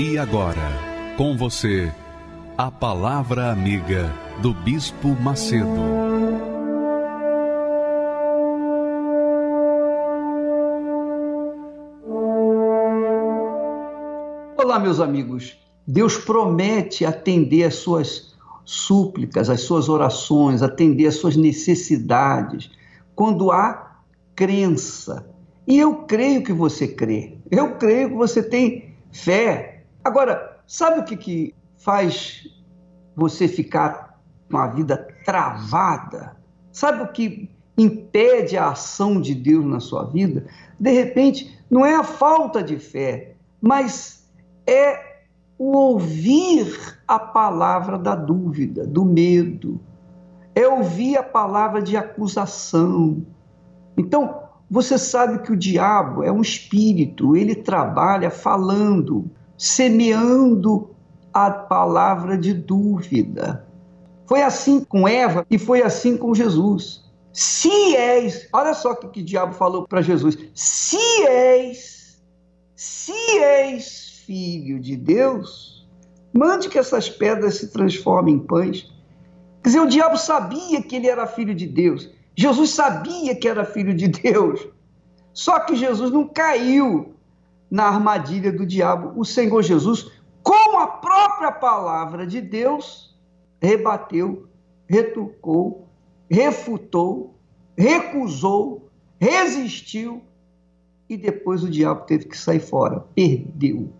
E agora, com você, a Palavra Amiga do Bispo Macedo. Olá, meus amigos. Deus promete atender as suas súplicas, as suas orações, atender as suas necessidades, quando há crença. E eu creio que você crê. Eu creio que você tem fé Agora, sabe o que, que faz você ficar com a vida travada? Sabe o que impede a ação de Deus na sua vida? De repente, não é a falta de fé, mas é o ouvir a palavra da dúvida, do medo, é ouvir a palavra de acusação. Então, você sabe que o diabo é um espírito, ele trabalha falando, semeando a palavra de dúvida. Foi assim com Eva e foi assim com Jesus. Se és, olha só o que, que o diabo falou para Jesus: se és, se és filho de Deus, mande que essas pedras se transformem em pães. Quer dizer, o diabo sabia que ele era filho de Deus. Jesus sabia que era filho de Deus. Só que Jesus não caiu na armadilha do diabo. O Senhor Jesus, com a própria palavra de Deus, rebateu, retrucou, refutou, recusou, resistiu e depois o diabo teve que sair fora. Perdeu.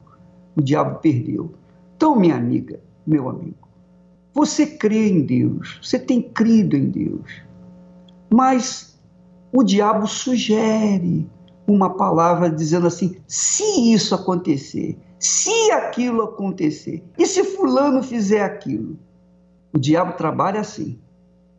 O diabo perdeu. Então, minha amiga, meu amigo, você crê em Deus, você tem crido em Deus, mas o diabo sugere, uma palavra dizendo assim: se isso acontecer, se aquilo acontecer, e se Fulano fizer aquilo. O diabo trabalha assim,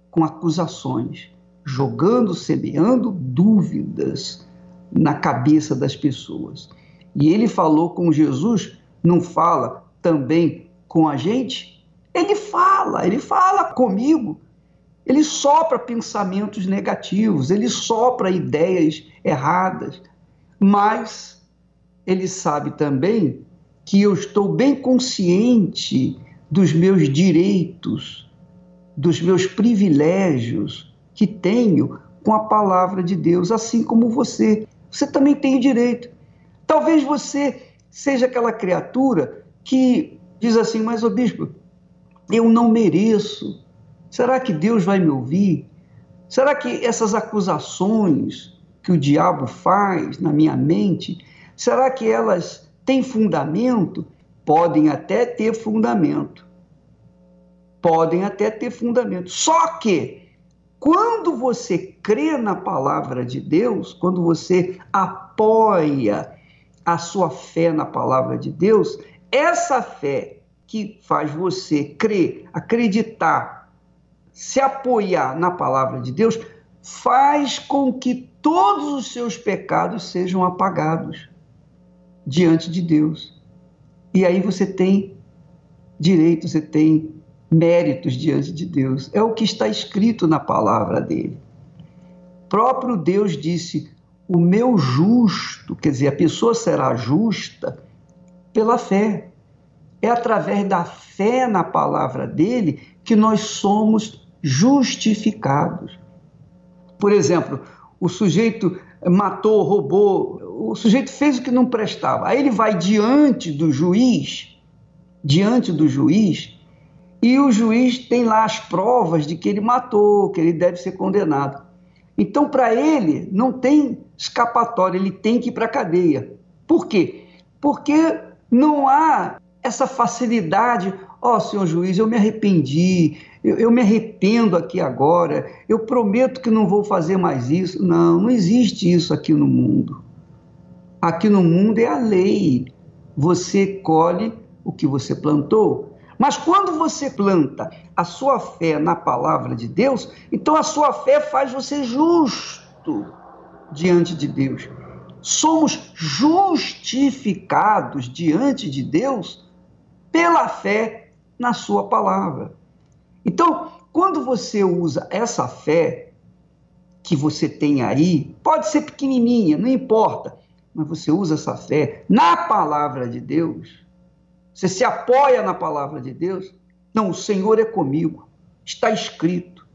com acusações, jogando, semeando dúvidas na cabeça das pessoas. E ele falou com Jesus, não fala também com a gente? Ele fala, ele fala comigo. Ele sopra pensamentos negativos, ele sopra ideias erradas, mas ele sabe também que eu estou bem consciente dos meus direitos, dos meus privilégios que tenho com a palavra de Deus, assim como você. Você também tem o direito. Talvez você seja aquela criatura que diz assim, mas o bispo, eu não mereço Será que Deus vai me ouvir? Será que essas acusações que o diabo faz na minha mente, será que elas têm fundamento? Podem até ter fundamento. Podem até ter fundamento. Só que, quando você crê na palavra de Deus, quando você apoia a sua fé na palavra de Deus, essa fé que faz você crer, acreditar se apoiar na palavra de Deus, faz com que todos os seus pecados sejam apagados diante de Deus. E aí você tem direito, você tem méritos diante de Deus. É o que está escrito na palavra dele. Próprio Deus disse: O meu justo, quer dizer, a pessoa será justa pela fé. É através da fé na palavra dele que nós somos justificados. Por exemplo, o sujeito matou, roubou, o sujeito fez o que não prestava. Aí ele vai diante do juiz, diante do juiz, e o juiz tem lá as provas de que ele matou, que ele deve ser condenado. Então, para ele, não tem escapatória, ele tem que ir para a cadeia. Por quê? Porque não há essa facilidade. Ó, oh, senhor juiz, eu me arrependi, eu, eu, me arrependo aqui agora, eu prometo que não vou fazer mais isso. Não, não existe isso aqui no mundo. Aqui no mundo é a lei. Você colhe o que você plantou. Mas quando você planta a sua fé na palavra de Deus, então a sua fé faz você justo diante de Deus. Somos justificados diante de Deus pela fé na sua palavra. Então, quando você usa essa fé que você tem aí, pode ser pequenininha, não importa, mas você usa essa fé na palavra de Deus, você se apoia na palavra de Deus? Não, o Senhor é comigo. Está escrito.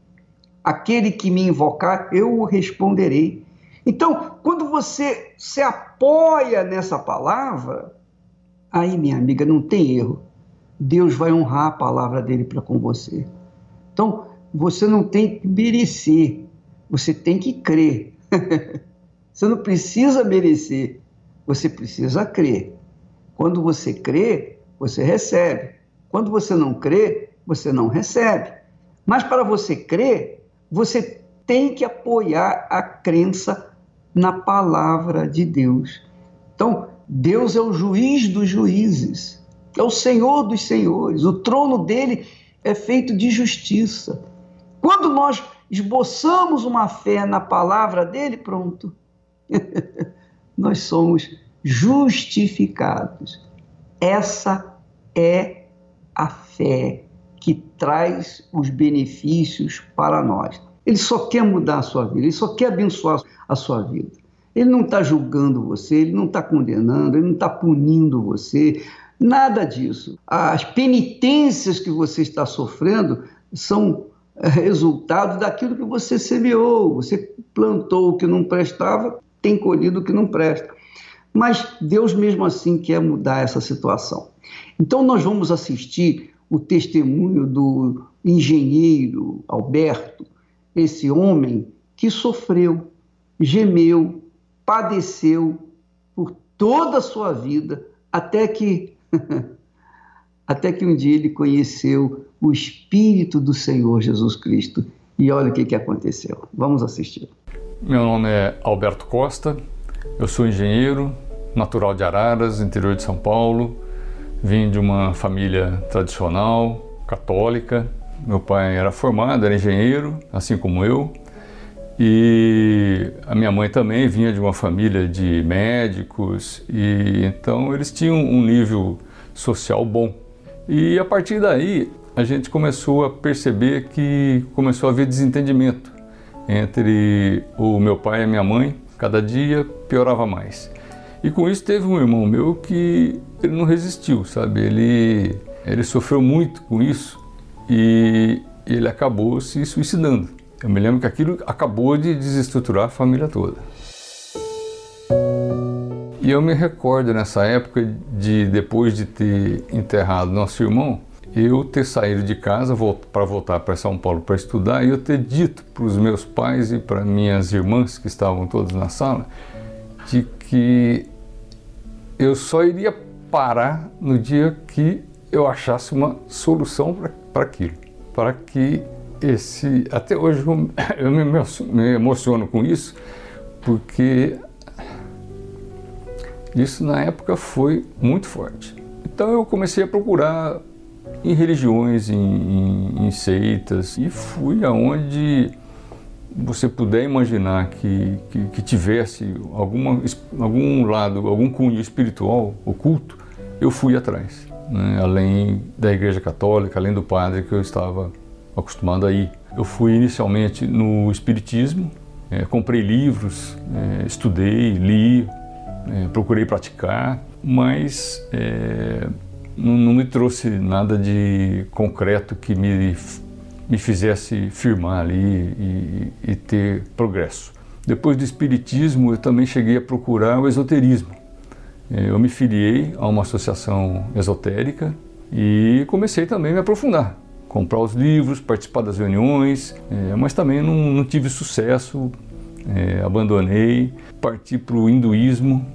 Aquele que me invocar, eu o responderei. Então, quando você se apoia nessa palavra, aí, minha amiga, não tem erro. Deus vai honrar a palavra dele para com você. Então, você não tem que merecer, você tem que crer. você não precisa merecer, você precisa crer. Quando você crê, você recebe. Quando você não crê, você não recebe. Mas para você crer, você tem que apoiar a crença na palavra de Deus. Então, Deus é o juiz dos juízes, é o Senhor dos senhores, o trono dele é feito de justiça. Quando nós esboçamos uma fé na palavra dele, pronto, nós somos justificados. Essa é a fé que traz os benefícios para nós. Ele só quer mudar a sua vida, ele só quer abençoar a sua vida. Ele não está julgando você, ele não está condenando, ele não está punindo você, nada disso. As penitências que você está sofrendo são é, resultado daquilo que você semeou. Você plantou o que não prestava, tem colhido o que não presta. Mas Deus mesmo assim quer mudar essa situação. Então nós vamos assistir o testemunho do engenheiro Alberto, esse homem que sofreu, gemeu, padeceu por toda a sua vida, até que até que um dia ele conheceu o Espírito do Senhor Jesus Cristo. E olha o que, que aconteceu. Vamos assistir. Meu nome é Alberto Costa, eu sou engenheiro, natural de Araras, interior de São Paulo. Vim de uma família tradicional, católica. Meu pai era formado, era engenheiro, assim como eu. E a minha mãe também vinha de uma família de médicos, e então eles tinham um nível social bom. E a partir daí a gente começou a perceber que começou a haver desentendimento entre o meu pai e a minha mãe. Cada dia piorava mais. E com isso teve um irmão meu que ele não resistiu, sabe? Ele, ele sofreu muito com isso e ele acabou se suicidando. Eu me lembro que aquilo acabou de desestruturar a família toda. E eu me recordo nessa época de depois de ter enterrado nosso irmão, eu ter saído de casa para voltar para São Paulo para estudar e eu ter dito para os meus pais e para minhas irmãs que estavam todos na sala de que eu só iria parar no dia que eu achasse uma solução para aquilo, para que esse até hoje eu, eu me emociono com isso porque isso na época foi muito forte. Então eu comecei a procurar em religiões, em, em, em seitas e fui aonde você puder imaginar que, que, que, tivesse alguma, algum lado, algum cunho espiritual oculto, eu fui atrás, né? além da Igreja Católica, além do padre que eu estava acostumado a ir. Eu fui inicialmente no Espiritismo, é, comprei livros, é, estudei, li, é, procurei praticar, mas é, não, não me trouxe nada de concreto que me me fizesse firmar ali e, e, ter progresso. Depois do Espiritismo, eu também cheguei a procurar o esoterismo. É, eu me filiei a uma associação esotérica e comecei também a me aprofundar, comprar os livros, participar das reuniões, é, mas também não, não tive sucesso, é, abandonei, parti para o hinduísmo,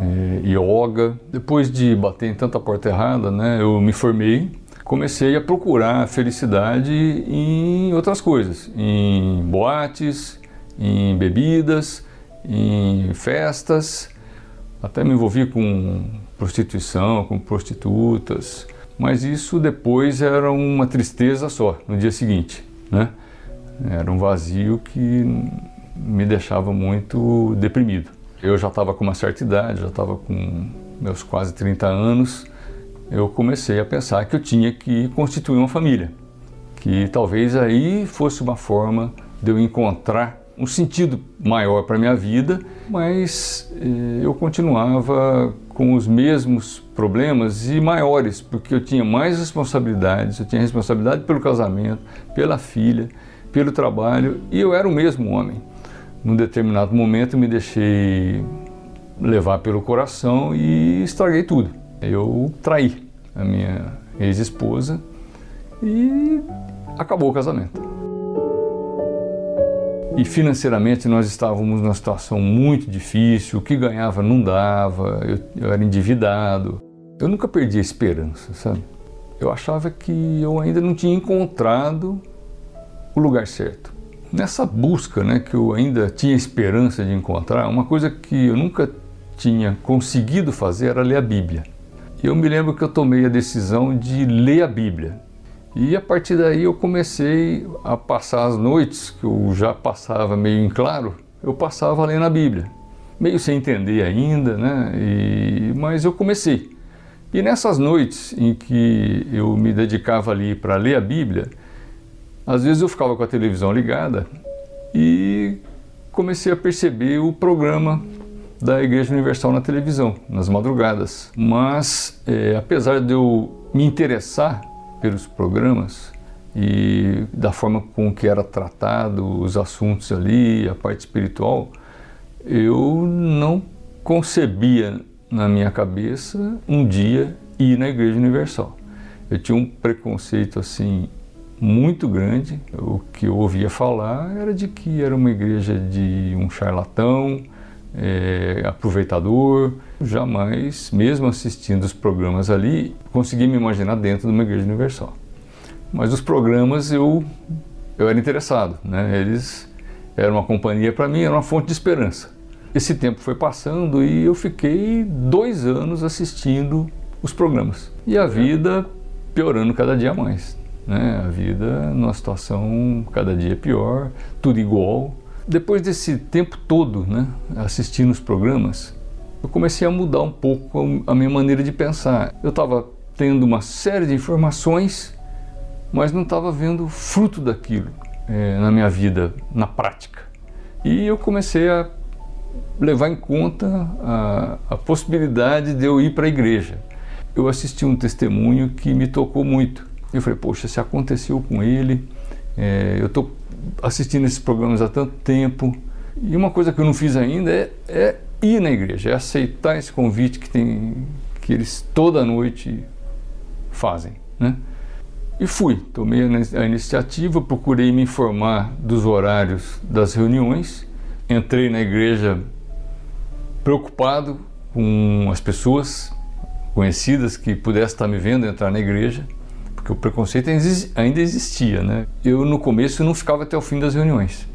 é, yoga. Depois de bater em tanta porta errada, né, eu me formei comecei a procurar felicidade em outras coisas, em boates, em bebidas, em festas, Até me envolvi com prostituição, com prostitutas, mas isso depois era uma tristeza só no dia seguinte, né? Era um vazio que me deixava muito deprimido. Eu já estava com uma certa idade, já estava com meus quase 30 anos, eu comecei a pensar que eu tinha que constituir uma família, que talvez aí fosse uma forma de eu encontrar um sentido maior para minha vida, mas eh, eu continuava com os mesmos problemas e maiores, porque eu tinha mais responsabilidades, eu tinha responsabilidade pelo casamento, pela filha, pelo trabalho e eu era o mesmo homem. Num determinado momento me deixei levar pelo coração e estraguei tudo. Eu traí a minha ex-esposa e acabou o casamento. E financeiramente nós estávamos numa situação muito difícil, o que ganhava não dava, eu, eu era endividado. Eu nunca perdi a esperança, sabe? Eu achava que eu ainda não tinha encontrado o lugar certo. Nessa busca, né, que eu ainda tinha esperança de encontrar, uma coisa que eu nunca tinha conseguido fazer era ler a Bíblia. Eu me lembro que eu tomei a decisão de ler a Bíblia. E a partir daí eu comecei a passar as noites, que eu já passava meio em claro, eu passava lendo a Bíblia. Meio sem entender ainda, né? E, mas eu comecei. E nessas noites em que eu me dedicava ali para ler a Bíblia, às vezes eu ficava com a televisão ligada e comecei a perceber o programa da Igreja Universal na televisão, nas madrugadas. Mas, é, apesar de eu me interessar pelos programas e da forma com que era tratado os assuntos ali, a parte espiritual, eu não concebia na minha cabeça um dia ir na Igreja Universal. Eu tinha um preconceito assim muito grande. O que eu ouvia falar era de que era uma igreja de um charlatão, é, aproveitador. Jamais, mesmo assistindo os programas ali, consegui me imaginar dentro de uma igreja universal. Mas os programas eu, eu era interessado, né? eles eram uma companhia para mim, era uma fonte de esperança. Esse tempo foi passando e eu fiquei dois anos assistindo os programas. E a vida piorando cada dia mais. Né? A vida numa situação cada dia pior, tudo igual, depois desse tempo todo né, assistindo os programas, eu comecei a mudar um pouco a minha maneira de pensar. Eu estava tendo uma série de informações, mas não estava vendo fruto daquilo é, na minha vida, na prática. E eu comecei a levar em conta a, a possibilidade de eu ir para a igreja. Eu assisti um testemunho que me tocou muito. Eu falei, poxa, se aconteceu com ele, é, eu estou assistindo esses programas há tanto tempo e uma coisa que eu não fiz ainda é, é ir na igreja, é aceitar esse convite que tem que eles toda noite fazem, né? E fui, tomei a iniciativa, procurei me informar dos horários das reuniões, entrei na igreja preocupado com as pessoas conhecidas que pudessem estar me vendo entrar na igreja porque o preconceito ainda existia, né? Eu no começo não ficava até o fim das reuniões.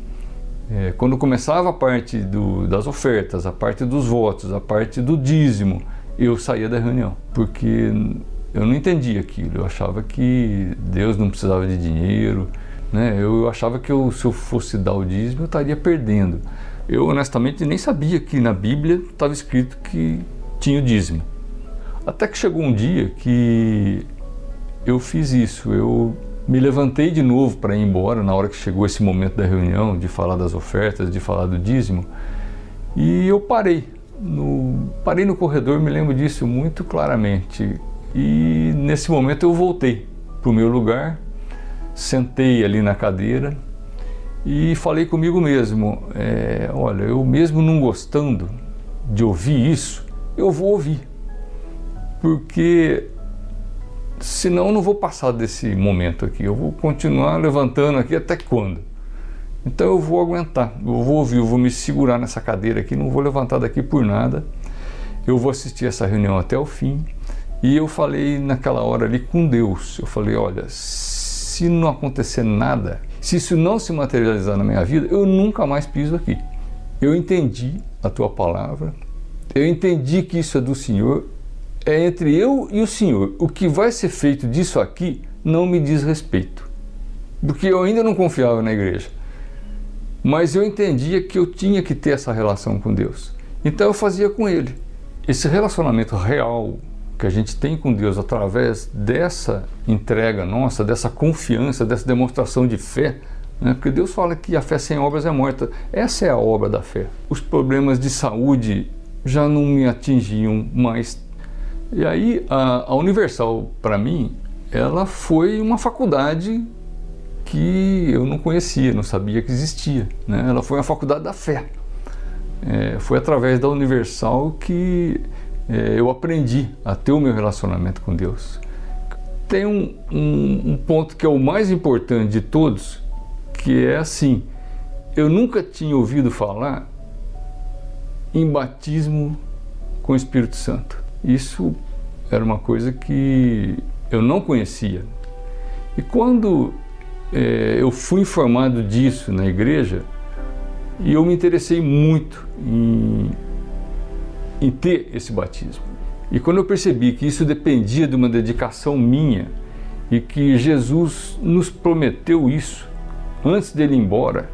É, quando começava a parte do, das ofertas, a parte dos votos, a parte do dízimo, eu saía da reunião, porque eu não entendia aquilo. Eu achava que Deus não precisava de dinheiro, né? Eu achava que eu, se eu fosse dar o dízimo, eu estaria perdendo. Eu honestamente nem sabia que na Bíblia estava escrito que tinha o dízimo. Até que chegou um dia que eu fiz isso. Eu me levantei de novo para ir embora na hora que chegou esse momento da reunião, de falar das ofertas, de falar do dízimo. E eu parei. No, parei no corredor, me lembro disso muito claramente. E nesse momento eu voltei para o meu lugar, sentei ali na cadeira e falei comigo mesmo: é, olha, eu mesmo não gostando de ouvir isso, eu vou ouvir. Porque senão eu não vou passar desse momento aqui. Eu vou continuar levantando aqui até quando? Então eu vou aguentar, eu vou ouvir, eu vou me segurar nessa cadeira aqui, não vou levantar daqui por nada. Eu vou assistir essa reunião até o fim. E eu falei naquela hora ali com Deus. Eu falei, olha, se não acontecer nada, se isso não se materializar na minha vida, eu nunca mais piso aqui. Eu entendi a tua palavra, eu entendi que isso é do Senhor, é entre eu e o Senhor. O que vai ser feito disso aqui não me diz respeito, porque eu ainda não confiava na igreja. Mas eu entendia que eu tinha que ter essa relação com Deus. Então eu fazia com Ele. Esse relacionamento real que a gente tem com Deus através dessa entrega nossa, dessa confiança, dessa demonstração de fé, né? porque Deus fala que a fé sem obras é morta. Essa é a obra da fé. Os problemas de saúde já não me atingiam mais. E aí a, a Universal, para mim, ela foi uma faculdade que eu não conhecia, não sabia que existia. Né? Ela foi uma faculdade da fé. É, foi através da Universal que é, eu aprendi a ter o meu relacionamento com Deus. Tem um, um, um ponto que é o mais importante de todos, que é assim: eu nunca tinha ouvido falar em batismo com o Espírito Santo. Isso era uma coisa que eu não conhecia. E quando é, eu fui informado disso na igreja, e eu me interessei muito em, em ter esse batismo. E quando eu percebi que isso dependia de uma dedicação minha e que Jesus nos prometeu isso antes dele ir embora,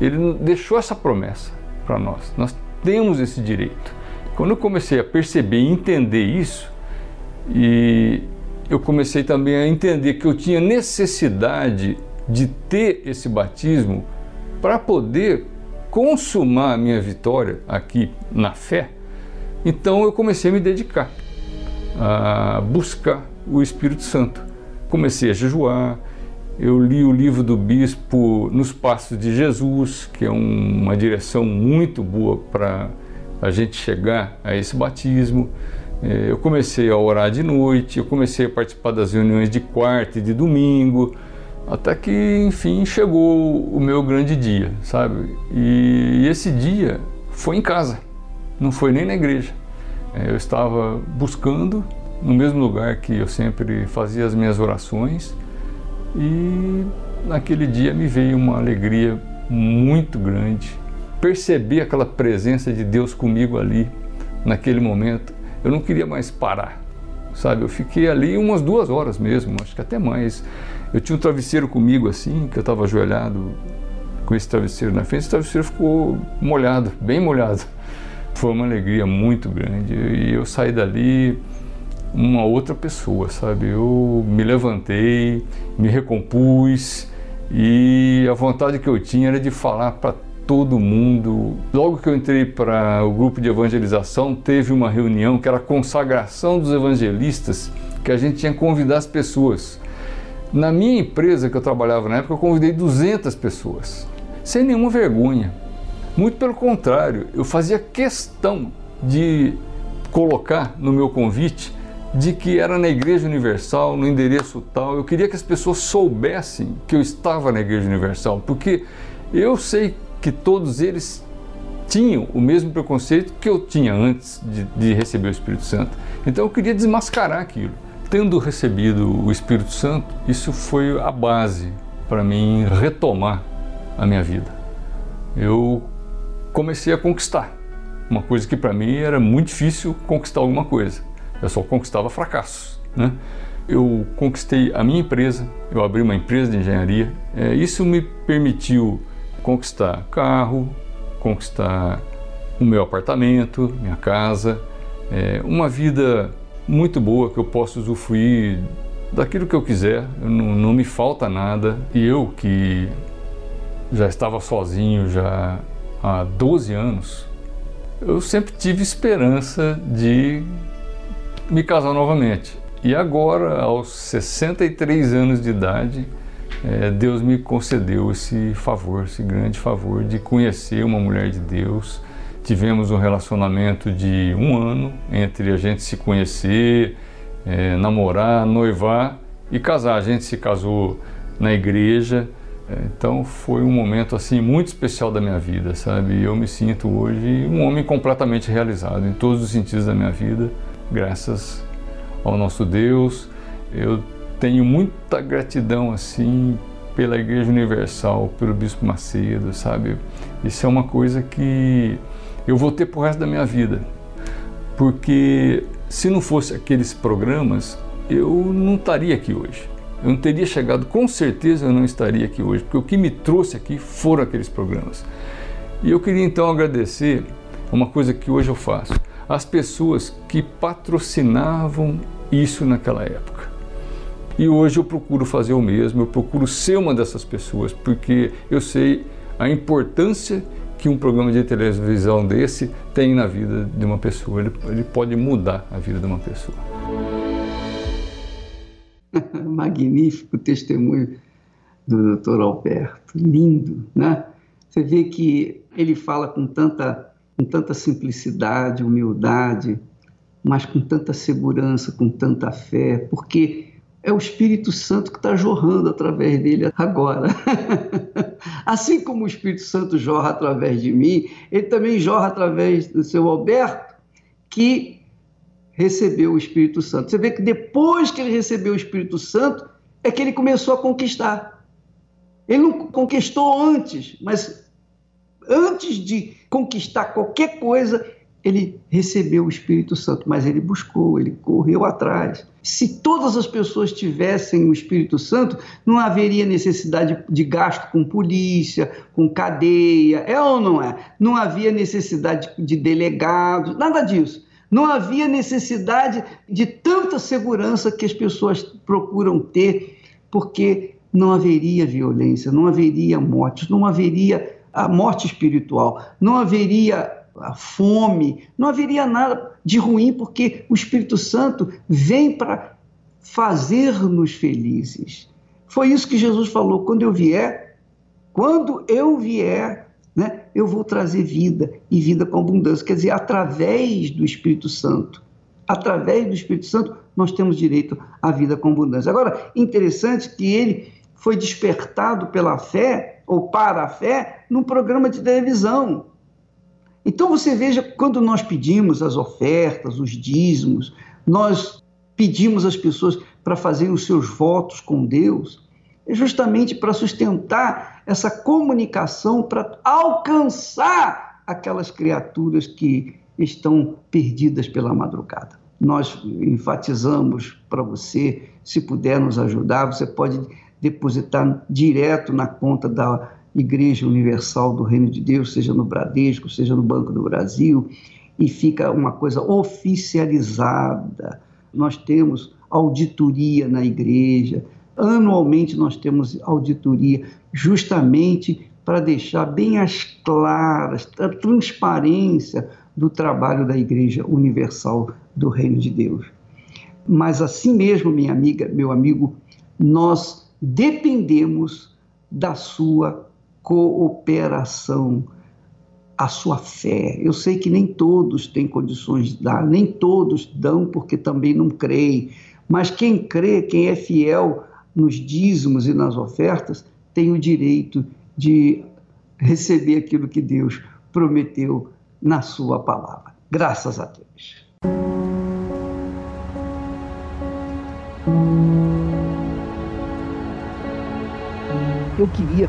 ele deixou essa promessa para nós. Nós temos esse direito. Quando eu comecei a perceber e entender isso, e eu comecei também a entender que eu tinha necessidade de ter esse batismo para poder consumar a minha vitória aqui na fé, então eu comecei a me dedicar a buscar o Espírito Santo. Comecei a jejuar, eu li o livro do bispo Nos Passos de Jesus, que é um, uma direção muito boa para a gente chegar a esse batismo. É, eu comecei a orar de noite, eu comecei a participar das reuniões de quarta e de domingo, até que, enfim, chegou o meu grande dia, sabe? E, esse dia foi em casa, não foi nem na igreja. É, eu estava buscando no mesmo lugar que eu sempre fazia as minhas orações e naquele dia me veio uma alegria muito grande. Perceber aquela presença de Deus comigo ali, naquele momento, eu não queria mais parar, sabe? Eu fiquei ali umas duas horas mesmo, acho que até mais. Eu tinha um travesseiro comigo assim, que eu estava ajoelhado com esse travesseiro na frente, esse travesseiro ficou molhado, bem molhado. Foi uma alegria muito grande e eu saí dali uma outra pessoa, sabe? Eu me levantei, me recompus e a vontade que eu tinha era de falar para todo mundo. Logo que eu entrei para o grupo de evangelização, teve uma reunião que era a consagração dos evangelistas, que a gente tinha que convidar as pessoas. Na minha empresa que eu trabalhava na época, eu convidei 200 pessoas, sem nenhuma vergonha. Muito pelo contrário, eu fazia questão de colocar no meu convite de que era na Igreja Universal, no endereço tal. Eu queria que as pessoas soubessem que eu estava na Igreja Universal, porque eu sei que todos eles tinham o mesmo preconceito que eu tinha antes de, de receber o Espírito Santo. Então eu queria desmascarar aquilo tendo recebido o Espírito Santo, isso foi a base para mim retomar a minha vida. Eu comecei a conquistar, uma coisa que para mim era muito difícil conquistar alguma coisa. Eu só conquistava fracassos, né? Eu conquistei a minha empresa, eu abri uma empresa de engenharia. É, isso me permitiu conquistar carro, conquistar o meu apartamento, minha casa, é, uma vida muito boa que eu posso usufruir daquilo que eu quiser, não, não me falta nada. E eu que já estava sozinho já há 12 anos, eu sempre tive esperança de me casar novamente. E agora, aos 63 anos de idade, é, Deus me concedeu esse favor, esse grande favor de conhecer uma mulher de Deus Tivemos um relacionamento de um ano entre a gente se conhecer, é, namorar, noivar e casar. A gente se casou na igreja, é, então foi um momento assim muito especial da minha vida, sabe? Eu me sinto hoje um homem completamente realizado em todos os sentidos da minha vida, graças ao nosso Deus. Eu tenho muita gratidão assim pela Igreja Universal, pelo Bispo Macedo, sabe? Isso é uma coisa que eu vou ter pro resto da minha vida. porque se não fosse aqueles programas, eu não estaria aqui hoje. Eu não teria chegado, com certeza eu não estaria aqui hoje, porque o que me trouxe aqui foram aqueles programas. E eu queria então agradecer uma coisa que hoje eu faço, as pessoas que patrocinavam isso naquela época. E hoje eu procuro fazer o mesmo, eu procuro ser uma dessas pessoas, porque eu sei a importância que um programa de televisão desse tem na vida de uma pessoa. Ele, ele pode mudar a vida de uma pessoa. Magnífico testemunho do Dr. Alberto, lindo, né? Você vê que ele fala com tanta, com tanta simplicidade, humildade, mas com tanta segurança, com tanta fé, porque é o Espírito Santo que está jorrando através dele agora. assim como o Espírito Santo jorra através de mim, ele também jorra através do seu Alberto, que recebeu o Espírito Santo. Você vê que depois que ele recebeu o Espírito Santo, é que ele começou a conquistar. Ele não conquistou antes, mas antes de conquistar qualquer coisa, ele recebeu o Espírito Santo, mas ele buscou, ele correu atrás. Se todas as pessoas tivessem o Espírito Santo, não haveria necessidade de gasto com polícia, com cadeia, é ou não é? Não havia necessidade de delegados, nada disso. Não havia necessidade de tanta segurança que as pessoas procuram ter, porque não haveria violência, não haveria mortes, não haveria a morte espiritual, não haveria a fome, não haveria nada de ruim, porque o Espírito Santo vem para fazer-nos felizes. Foi isso que Jesus falou: quando eu vier, quando eu vier, né, eu vou trazer vida e vida com abundância. Quer dizer, através do Espírito Santo. Através do Espírito Santo, nós temos direito à vida com abundância. Agora, interessante que ele foi despertado pela fé, ou para a fé, num programa de televisão. Então você veja, quando nós pedimos as ofertas, os dízimos, nós pedimos às pessoas para fazerem os seus votos com Deus, é justamente para sustentar essa comunicação, para alcançar aquelas criaturas que estão perdidas pela madrugada. Nós enfatizamos para você, se puder nos ajudar, você pode depositar direto na conta da Igreja Universal do Reino de Deus, seja no Bradesco, seja no Banco do Brasil, e fica uma coisa oficializada. Nós temos auditoria na igreja, anualmente nós temos auditoria, justamente para deixar bem as claras, a transparência do trabalho da Igreja Universal do Reino de Deus. Mas assim mesmo, minha amiga, meu amigo, nós dependemos da sua cooperação, a sua fé. Eu sei que nem todos têm condições de dar, nem todos dão porque também não creem, mas quem crê, quem é fiel nos dízimos e nas ofertas, tem o direito de receber aquilo que Deus prometeu na sua palavra. Graças a Deus. Eu queria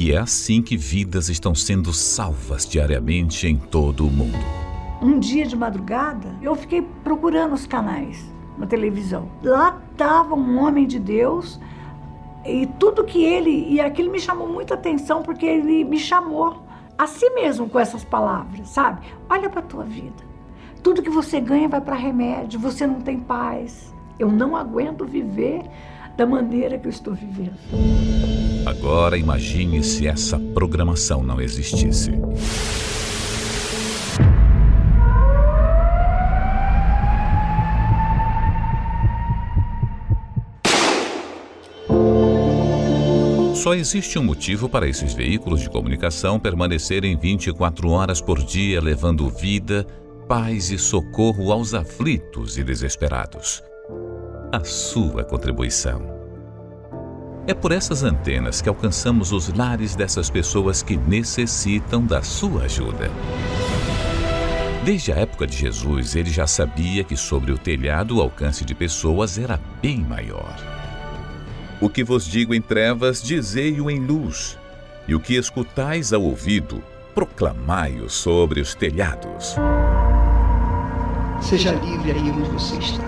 E é assim que vidas estão sendo salvas diariamente em todo o mundo. Um dia de madrugada, eu fiquei procurando os canais na televisão. Lá estava um homem de Deus e tudo que ele. E aquilo me chamou muita atenção porque ele me chamou a si mesmo com essas palavras, sabe? Olha para a tua vida. Tudo que você ganha vai para remédio, você não tem paz. Eu não aguento viver da maneira que eu estou vivendo. Agora imagine se essa programação não existisse. Só existe um motivo para esses veículos de comunicação permanecerem 24 horas por dia, levando vida, paz e socorro aos aflitos e desesperados. A sua contribuição. É por essas antenas que alcançamos os lares dessas pessoas que necessitam da sua ajuda. Desde a época de Jesus, ele já sabia que sobre o telhado o alcance de pessoas era bem maior. O que vos digo em trevas, dizei-o em luz, e o que escutais ao ouvido, proclamai-o sobre os telhados. Seja livre aí onde você está.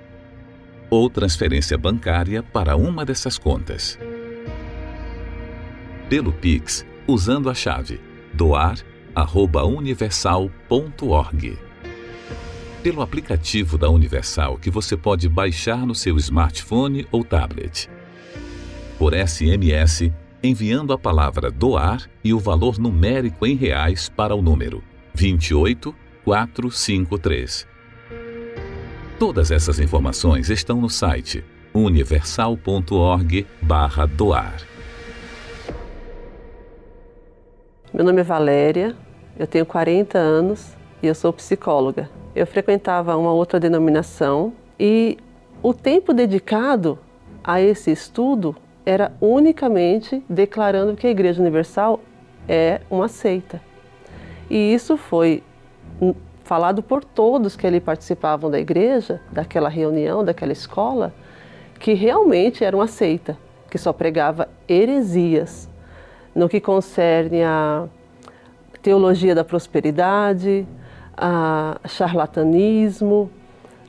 ou transferência bancária para uma dessas contas. Pelo Pix, usando a chave doar@universal.org. Pelo aplicativo da Universal que você pode baixar no seu smartphone ou tablet. Por SMS enviando a palavra doar e o valor numérico em reais para o número 28453. Todas essas informações estão no site universal.org/doar. Meu nome é Valéria, eu tenho 40 anos e eu sou psicóloga. Eu frequentava uma outra denominação e o tempo dedicado a esse estudo era unicamente declarando que a Igreja Universal é uma seita. E isso foi falado por todos que ali participavam da igreja, daquela reunião, daquela escola, que realmente era uma seita, que só pregava heresias no que concerne a teologia da prosperidade, a charlatanismo,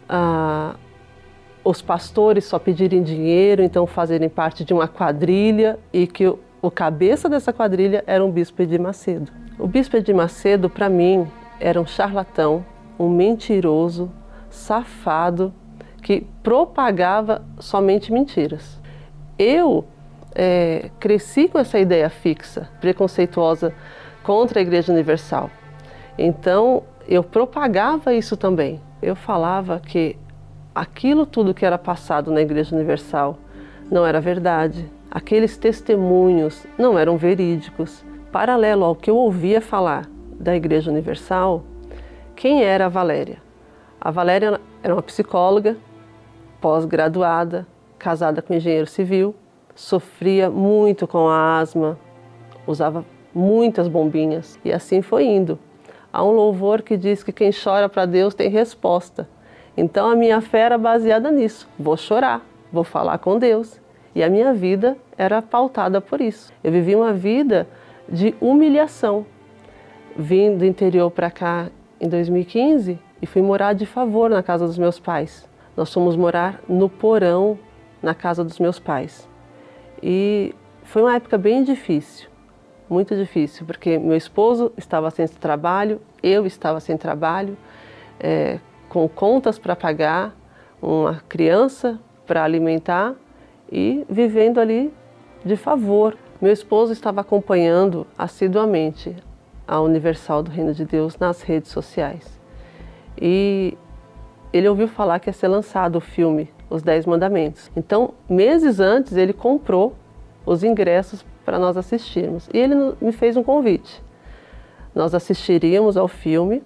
a os pastores só pedirem dinheiro, então fazerem parte de uma quadrilha e que o, o cabeça dessa quadrilha era um bispo de Macedo. O bispo de Macedo, para mim, era um charlatão, um mentiroso, safado, que propagava somente mentiras. Eu é, cresci com essa ideia fixa, preconceituosa contra a Igreja Universal. Então, eu propagava isso também. Eu falava que aquilo tudo que era passado na Igreja Universal não era verdade, aqueles testemunhos não eram verídicos. Paralelo ao que eu ouvia falar da Igreja Universal, quem era a Valéria? A Valéria era uma psicóloga, pós-graduada, casada com engenheiro civil, sofria muito com a asma, usava muitas bombinhas e assim foi indo. Há um louvor que diz que quem chora para Deus tem resposta. Então a minha fé era baseada nisso. Vou chorar, vou falar com Deus. E a minha vida era pautada por isso. Eu vivi uma vida de humilhação. Vim do interior para cá em 2015 e fui morar de favor na casa dos meus pais. Nós fomos morar no porão na casa dos meus pais. E foi uma época bem difícil, muito difícil, porque meu esposo estava sem trabalho, eu estava sem trabalho, é, com contas para pagar, uma criança para alimentar e vivendo ali de favor. Meu esposo estava acompanhando assiduamente a Universal do Reino de Deus nas redes sociais. E ele ouviu falar que ia ser lançado o filme Os Dez Mandamentos. Então, meses antes, ele comprou os ingressos para nós assistirmos. E ele me fez um convite. Nós assistiríamos ao filme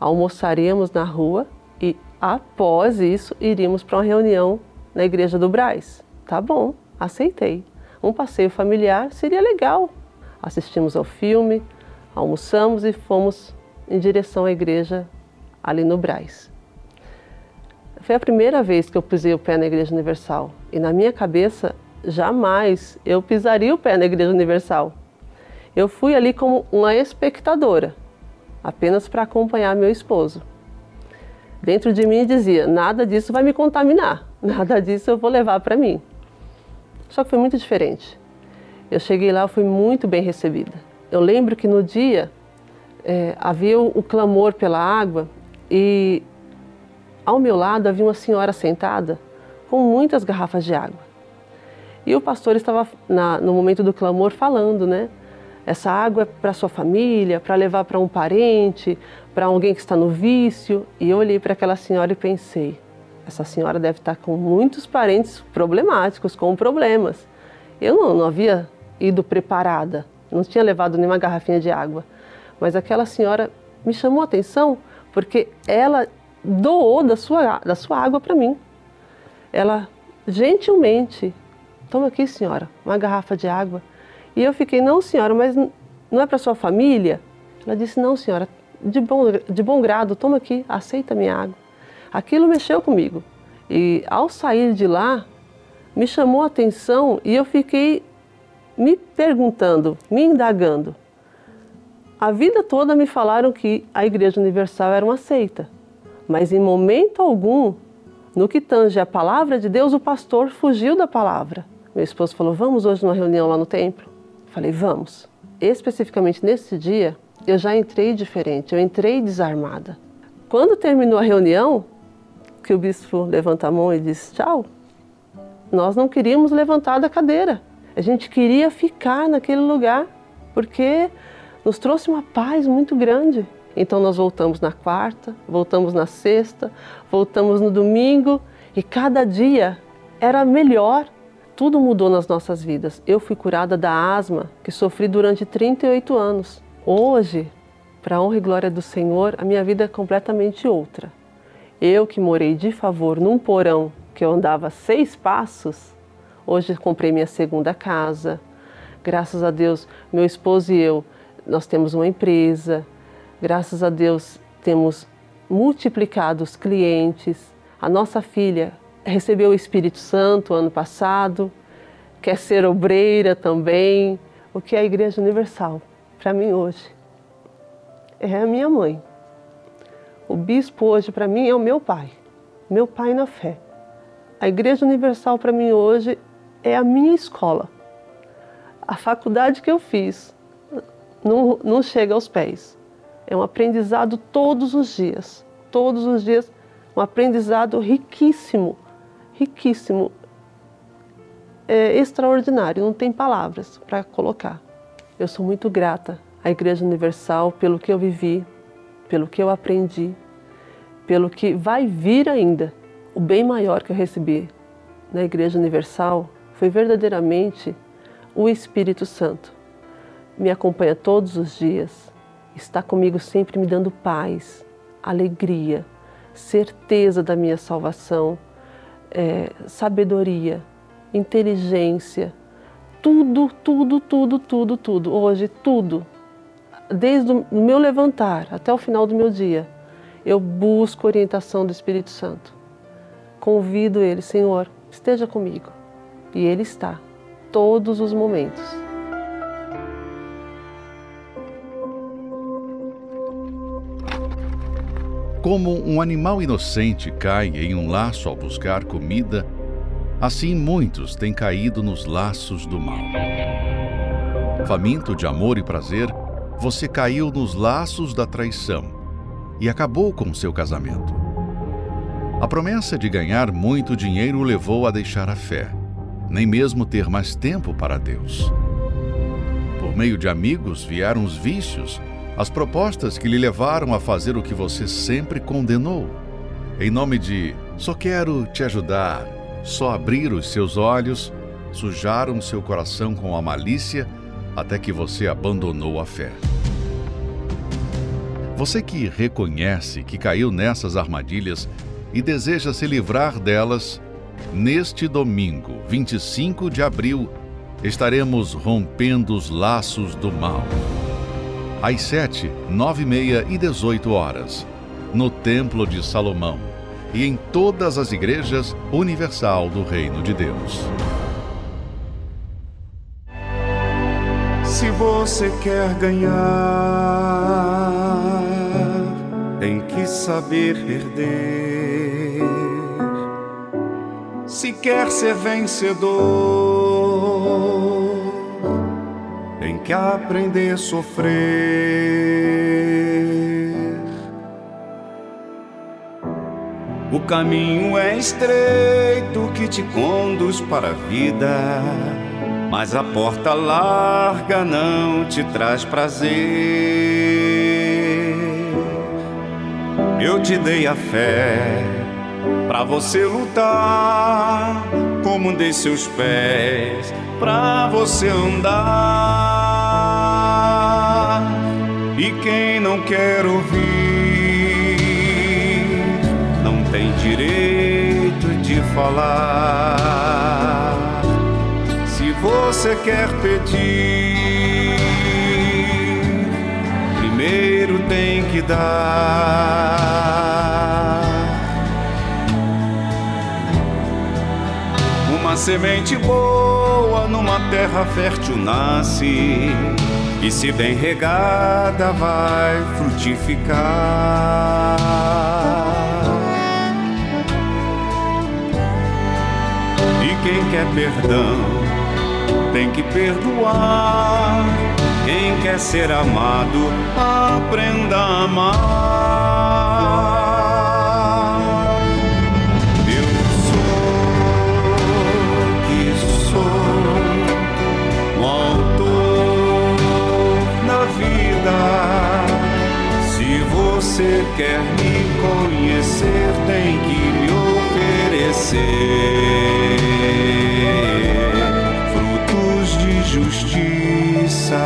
almoçaríamos na rua e após isso iríamos para uma reunião na igreja do Braz. Tá bom, aceitei. Um passeio familiar seria legal. Assistimos ao filme, almoçamos e fomos em direção à igreja ali no Braz. Foi a primeira vez que eu pisei o pé na Igreja Universal e na minha cabeça jamais eu pisaria o pé na Igreja Universal. Eu fui ali como uma espectadora, apenas para acompanhar meu esposo. Dentro de mim dizia: nada disso vai me contaminar, nada disso eu vou levar para mim. Só que foi muito diferente. Eu cheguei lá, fui muito bem recebida. Eu lembro que no dia é, havia o, o clamor pela água e ao meu lado havia uma senhora sentada com muitas garrafas de água. E o pastor estava na, no momento do clamor falando, né? Essa água é para sua família, para levar para um parente, para alguém que está no vício. E eu olhei para aquela senhora e pensei: essa senhora deve estar com muitos parentes problemáticos, com problemas. Eu não, não havia ido preparada, não tinha levado nenhuma garrafinha de água. Mas aquela senhora me chamou a atenção porque ela doou da sua, da sua água para mim. Ela gentilmente, toma aqui, senhora, uma garrafa de água. E eu fiquei, não, senhora, mas não é para sua família? Ela disse, não, senhora, de bom, de bom grado, toma aqui, aceita minha água. Aquilo mexeu comigo. E ao sair de lá, me chamou a atenção e eu fiquei me perguntando, me indagando. A vida toda me falaram que a Igreja Universal era uma seita, mas em momento algum, no que tange a palavra de Deus, o pastor fugiu da palavra. Meu esposo falou: Vamos hoje numa reunião lá no templo? Falei: Vamos. Especificamente nesse dia, eu já entrei diferente, eu entrei desarmada. Quando terminou a reunião, que o bispo levanta a mão e diz: Tchau, nós não queríamos levantar da cadeira. A gente queria ficar naquele lugar, porque nos trouxe uma paz muito grande. Então nós voltamos na quarta, voltamos na sexta, voltamos no domingo e cada dia era melhor. Tudo mudou nas nossas vidas. Eu fui curada da asma que sofri durante 38 anos. Hoje, para a honra e glória do Senhor, a minha vida é completamente outra. Eu que morei de favor num porão que eu andava seis passos, hoje comprei minha segunda casa. Graças a Deus, meu esposo e eu, nós temos uma empresa, Graças a Deus temos multiplicado os clientes. A nossa filha recebeu o Espírito Santo ano passado, quer ser obreira também. O que é a Igreja Universal para mim hoje é a minha mãe. O bispo hoje para mim é o meu pai, meu pai na fé. A Igreja Universal para mim hoje é a minha escola. A faculdade que eu fiz não, não chega aos pés. É um aprendizado todos os dias, todos os dias, um aprendizado riquíssimo, riquíssimo, é extraordinário, não tem palavras para colocar. Eu sou muito grata à Igreja Universal pelo que eu vivi, pelo que eu aprendi, pelo que vai vir ainda. O bem maior que eu recebi na Igreja Universal foi verdadeiramente o Espírito Santo. Me acompanha todos os dias, está comigo sempre me dando paz, alegria, certeza da minha salvação, é, sabedoria, inteligência, tudo, tudo, tudo, tudo, tudo. Hoje, tudo. Desde o meu levantar até o final do meu dia, eu busco orientação do Espírito Santo. Convido Ele, Senhor, esteja comigo. E Ele está, todos os momentos. Como um animal inocente cai em um laço ao buscar comida, assim muitos têm caído nos laços do mal. Faminto de amor e prazer, você caiu nos laços da traição e acabou com seu casamento. A promessa de ganhar muito dinheiro o levou a deixar a fé, nem mesmo ter mais tempo para Deus. Por meio de amigos vieram os vícios as propostas que lhe levaram a fazer o que você sempre condenou. Em nome de só quero te ajudar, só abrir os seus olhos, sujaram seu coração com a malícia até que você abandonou a fé. Você que reconhece que caiu nessas armadilhas e deseja se livrar delas, neste domingo, 25 de abril, estaremos rompendo os laços do mal às 7, 9 e meia e 18 horas, no Templo de Salomão e em todas as igrejas universal do Reino de Deus. Se você quer ganhar, tem que saber perder. Se quer ser vencedor, tem que aprender a sofrer. O caminho é estreito que te conduz para a vida mas a porta larga não te traz prazer. Eu te dei a fé para você lutar, como dei seus pés para você andar. E quem não quer ouvir não tem direito de falar você quer pedir, primeiro tem que dar. Uma semente boa numa terra fértil nasce, e se bem regada vai frutificar. E quem quer perdão tem que perdoar. Quem quer ser amado, aprenda a amar. Você quer me conhecer, tem que me oferecer justiça.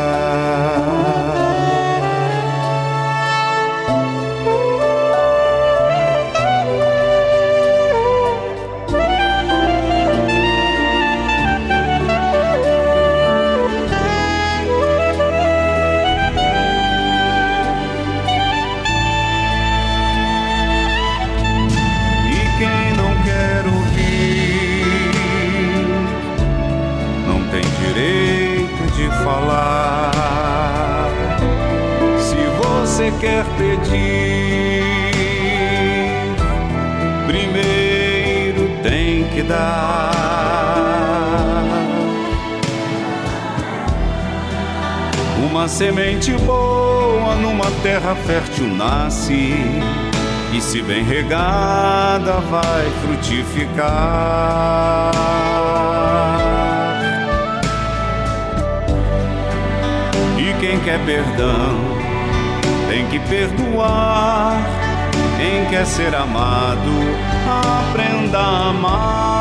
Se bem regada vai frutificar. E quem quer perdão tem que perdoar. Quem quer ser amado, aprenda a amar.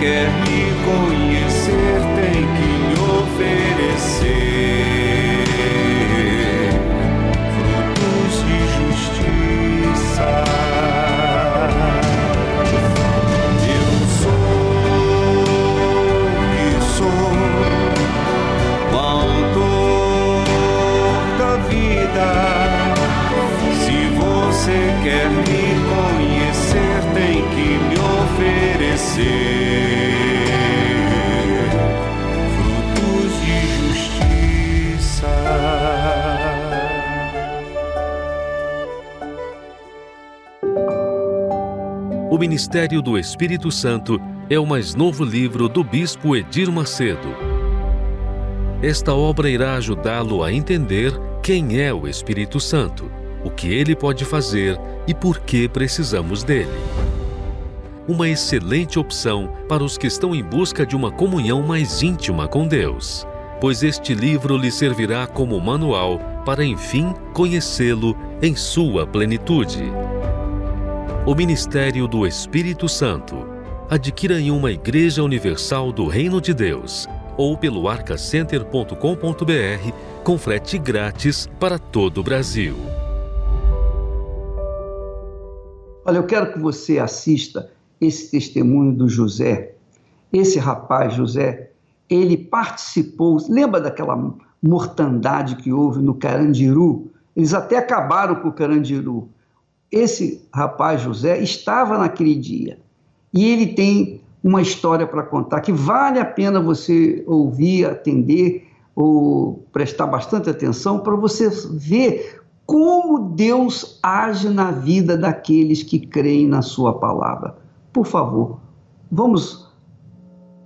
Quer Ministério do Espírito Santo é o mais novo livro do Bispo Edir Macedo. Esta obra irá ajudá-lo a entender quem é o Espírito Santo o que ele pode fazer e por que precisamos dele. Uma excelente opção para os que estão em busca de uma comunhão mais íntima com Deus, pois este livro lhe servirá como manual para, enfim, conhecê-lo em sua plenitude. O Ministério do Espírito Santo. Adquira em uma Igreja Universal do Reino de Deus ou pelo arcacenter.com.br com frete grátis para todo o Brasil. Olha, eu quero que você assista esse testemunho do José. Esse rapaz, José, ele participou. Lembra daquela mortandade que houve no Carandiru. Eles até acabaram com o Carandiru. Esse rapaz José estava naquele dia e ele tem uma história para contar que vale a pena você ouvir, atender ou prestar bastante atenção para você ver como Deus age na vida daqueles que creem na Sua palavra. Por favor, vamos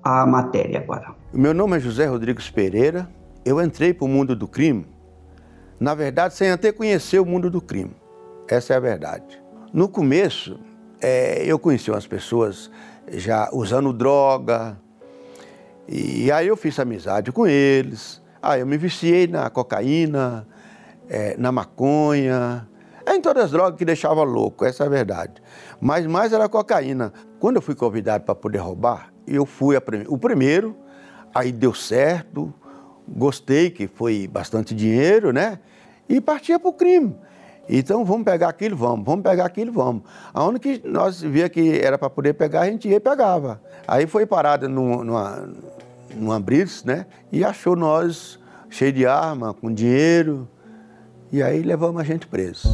à matéria agora. Meu nome é José Rodrigues Pereira. Eu entrei para o mundo do crime, na verdade, sem até conhecer o mundo do crime. Essa é a verdade. No começo, é, eu conheci umas pessoas já usando droga, e aí eu fiz amizade com eles. Aí eu me viciei na cocaína, é, na maconha, é em todas as drogas que deixava louco, essa é a verdade. Mas mais era cocaína. Quando eu fui convidado para poder roubar, eu fui o primeiro, aí deu certo, gostei que foi bastante dinheiro, né? E partia para o crime. Então vamos pegar aquilo, vamos, vamos pegar aquilo, vamos. Aonde que nós via que era para poder pegar, a gente ia e pegava. Aí foi parada numa, numa Brits, né? E achou nós cheio de arma, com dinheiro. E aí levamos a gente preso.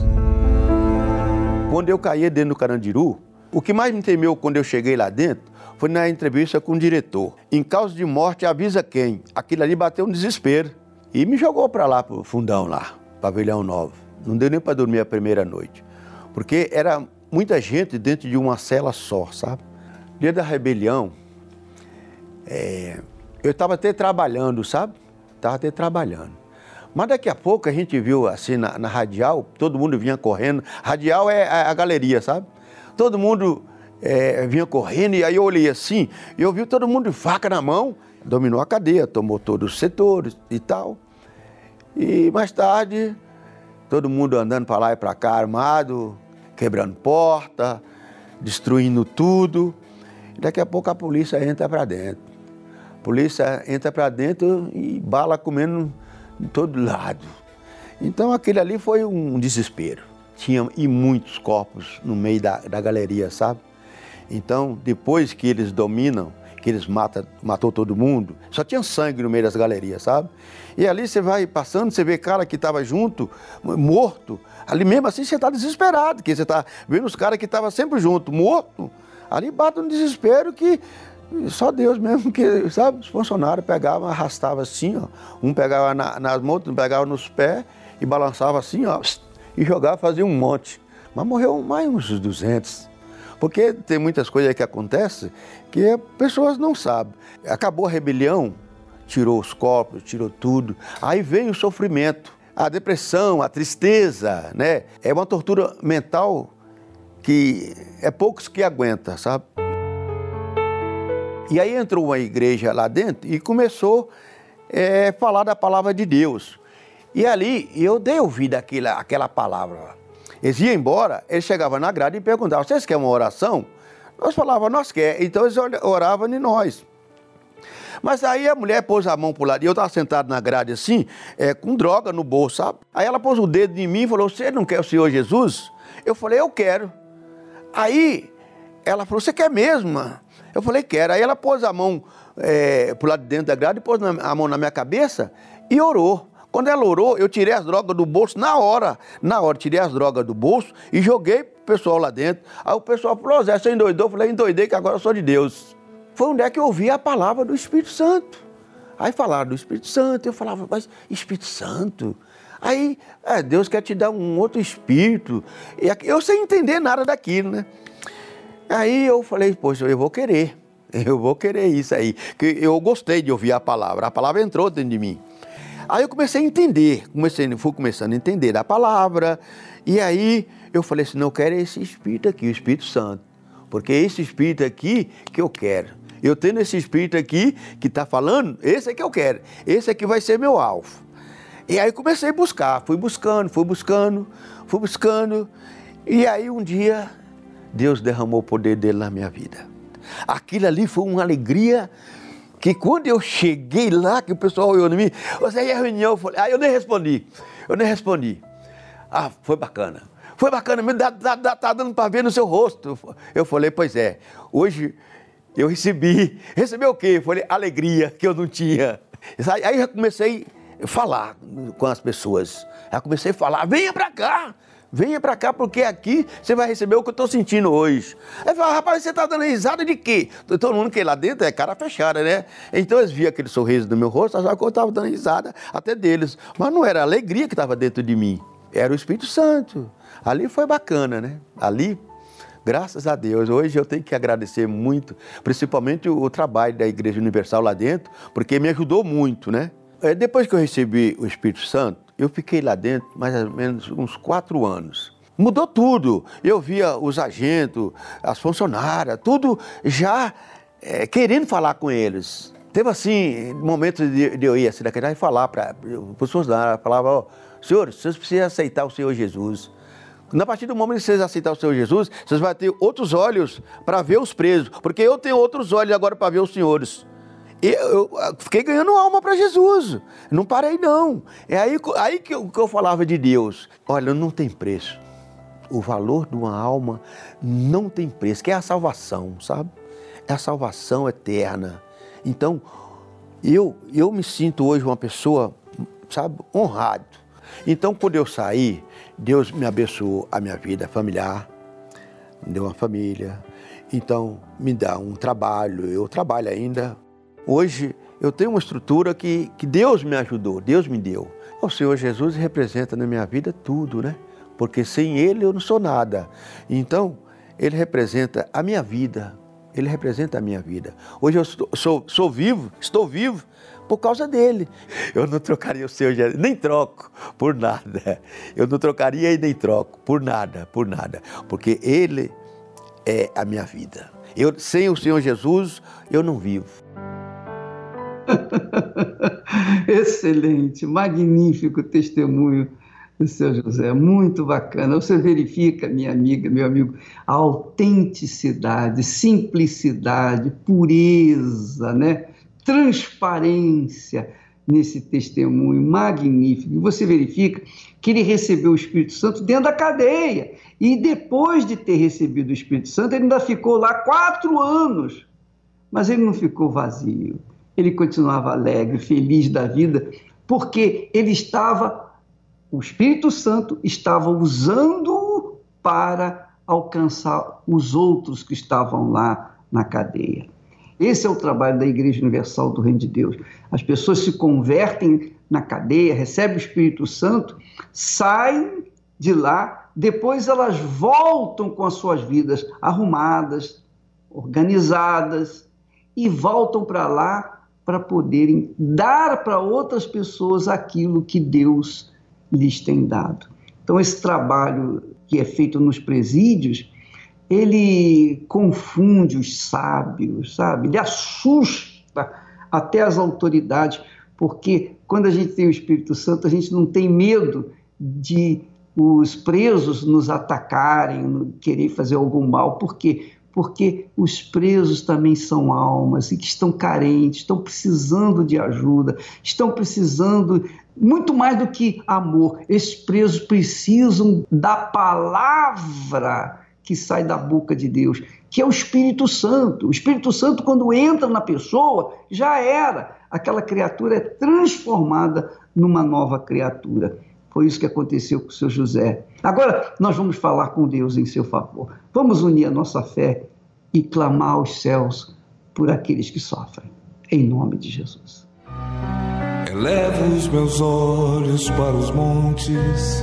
Quando eu caí dentro do Carandiru, o que mais me temeu quando eu cheguei lá dentro foi na entrevista com o diretor. Em causa de morte, avisa quem? Aquilo ali bateu um desespero. E me jogou para lá, pro fundão lá, pavilhão novo. Não deu nem para dormir a primeira noite. Porque era muita gente dentro de uma cela só, sabe? Dia da rebelião, é, eu estava até trabalhando, sabe? Estava até trabalhando. Mas daqui a pouco a gente viu assim na, na radial, todo mundo vinha correndo. Radial é a, a galeria, sabe? Todo mundo é, vinha correndo e aí eu olhei assim, e eu vi todo mundo de faca na mão, dominou a cadeia, tomou todos os setores e tal. E mais tarde, todo mundo andando para lá e para cá armado, quebrando porta, destruindo tudo. Daqui a pouco a polícia entra para dentro. A polícia entra para dentro e bala comendo de todo lado. Então aquele ali foi um desespero. Tinha e muitos corpos no meio da, da galeria, sabe? Então, depois que eles dominam, que eles matam, matou todo mundo, só tinha sangue no meio das galerias, sabe? E ali você vai passando, você vê cara que estava junto, morto. Ali mesmo assim você está desesperado, porque você está vendo os caras que estavam sempre junto, morto. Ali bate um desespero que só Deus mesmo que, sabe, os funcionários pegavam, arrastavam assim, ó. Um pegava na, nas mãos, outro pegava nos pés e balançava assim, ó, e jogava, fazia um monte. Mas morreu mais uns 200. Porque tem muitas coisas que acontecem que pessoas não sabem. Acabou a rebelião, tirou os corpos, tirou tudo. Aí veio o sofrimento, a depressão, a tristeza, né? É uma tortura mental que é poucos que aguenta, sabe? E aí entrou uma igreja lá dentro e começou a é, falar da palavra de Deus. E ali eu dei ouvido àquela, àquela palavra. Eles iam embora, eles chegavam na grade e perguntavam: vocês querem uma oração? Nós falávamos, nós queremos. Então eles oravam em nós. Mas aí a mulher pôs a mão para o lado, e eu estava sentado na grade assim, é, com droga no bolso, sabe? Aí ela pôs o dedo em mim e falou: Você não quer o Senhor Jesus? Eu falei: Eu quero. Aí ela falou: Você quer mesmo? Eu falei, quero. Aí ela pôs a mão é, pro lado de dentro da grade, pôs a mão na minha cabeça e orou. Quando ela orou, eu tirei as drogas do bolso na hora. Na hora, tirei as drogas do bolso e joguei pro pessoal lá dentro. Aí o pessoal falou, Zé, você endoidou? Eu falei, endoidei que agora eu sou de Deus. Foi onde é que eu ouvi a palavra do Espírito Santo. Aí falaram do Espírito Santo, eu falava, mas Espírito Santo? Aí, é, Deus quer te dar um outro espírito. E eu sem entender nada daquilo, né? Aí eu falei, poxa, eu vou querer, eu vou querer isso aí. Que eu gostei de ouvir a palavra, a palavra entrou dentro de mim. Aí eu comecei a entender, comecei, fui começando a entender a palavra, e aí eu falei assim, não, eu quero esse Espírito aqui, o Espírito Santo, porque é esse Espírito aqui que eu quero. Eu tendo esse Espírito aqui que está falando, esse é que eu quero, esse aqui vai ser meu alvo. E aí comecei a buscar, fui buscando, fui buscando, fui buscando, e aí um dia Deus derramou o poder dele na minha vida. Aquilo ali foi uma alegria que quando eu cheguei lá, que o pessoal olhou em mim, você ia à reunião, eu falei, ah, eu nem respondi, eu nem respondi. Ah, foi bacana. Foi bacana, me dá, dá, dá, tá dando para ver no seu rosto. Eu falei, pois é, hoje eu recebi, recebi o quê? Falei, alegria que eu não tinha. Aí eu comecei falar com as pessoas. Aí comecei a falar: venha para cá, venha para cá, porque aqui você vai receber o que eu estou sentindo hoje. Aí falava, rapaz, você está dando risada de quê? Todo mundo que lá dentro é cara fechada, né? Então eles viam aquele sorriso no meu rosto, achavam que eu estava dando risada até deles. Mas não era a alegria que estava dentro de mim, era o Espírito Santo. Ali foi bacana, né? Ali Graças a Deus, hoje eu tenho que agradecer muito, principalmente o, trabalho da Igreja Universal lá dentro, porque me ajudou muito, né? É, depois que eu recebi o Espírito Santo, eu fiquei lá dentro mais ou menos uns quatro anos. Mudou tudo. Eu via os agentes, as funcionárias, tudo já é, querendo falar com eles. Teve assim, momentos de, de eu ir assim daquele e falar para os funcionários, falava, ó, senhores, vocês precisam aceitar o Senhor Jesus. Na partir do momento que vocês aceitar o Senhor Jesus, vocês vão ter outros olhos para ver os presos, porque eu tenho outros olhos agora para ver os senhores. Eu, eu, fiquei ganhando alma para Jesus. Não parei, não. É aí, aí que, eu, que eu falava de Deus. Olha, não tem preço. O valor de uma alma não tem preço, que é a salvação, sabe? É a salvação eterna. Então, eu, eu me sinto hoje uma pessoa, sabe, honrado. Então, quando eu sair, Deus me abençoou a minha vida familiar, me deu uma família, então me dá um trabalho, eu trabalho ainda, Hoje eu tenho uma estrutura que, que Deus me ajudou, Deus me deu. O Senhor Jesus representa na minha vida tudo, né? Porque sem Ele eu não sou nada. Então, Ele representa a minha vida. Ele representa a minha vida. Hoje eu sou, sou, sou vivo, estou vivo por causa dele. Eu não trocaria o Senhor Jesus, nem troco por nada. Eu não trocaria e nem troco por nada, por nada. Porque Ele é a minha vida. Eu, sem o Senhor Jesus, eu não vivo. Excelente, magnífico testemunho do seu José, muito bacana. Você verifica, minha amiga, meu amigo, a autenticidade, simplicidade, pureza, né? Transparência nesse testemunho magnífico. E você verifica que ele recebeu o Espírito Santo dentro da cadeia. E depois de ter recebido o Espírito Santo, ele ainda ficou lá quatro anos. Mas ele não ficou vazio ele continuava alegre, feliz da vida, porque ele estava, o Espírito Santo estava usando para alcançar os outros que estavam lá na cadeia. Esse é o trabalho da Igreja Universal do Reino de Deus. As pessoas se convertem na cadeia, recebem o Espírito Santo, saem de lá, depois elas voltam com as suas vidas arrumadas, organizadas e voltam para lá para poderem dar para outras pessoas aquilo que Deus lhes tem dado. Então, esse trabalho que é feito nos presídios, ele confunde os sábios, sabe? Ele assusta até as autoridades, porque quando a gente tem o Espírito Santo, a gente não tem medo de os presos nos atacarem, querer fazer algum mal, por quê? porque os presos também são almas e que estão carentes, estão precisando de ajuda, estão precisando muito mais do que amor. Esses presos precisam da palavra que sai da boca de Deus, que é o Espírito Santo. O Espírito Santo, quando entra na pessoa, já era. Aquela criatura é transformada numa nova criatura. Foi isso que aconteceu com o seu José. Agora nós vamos falar com Deus em seu favor. Vamos unir a nossa fé e clamar aos céus por aqueles que sofrem. Em nome de Jesus. Elevo os meus olhos para os montes,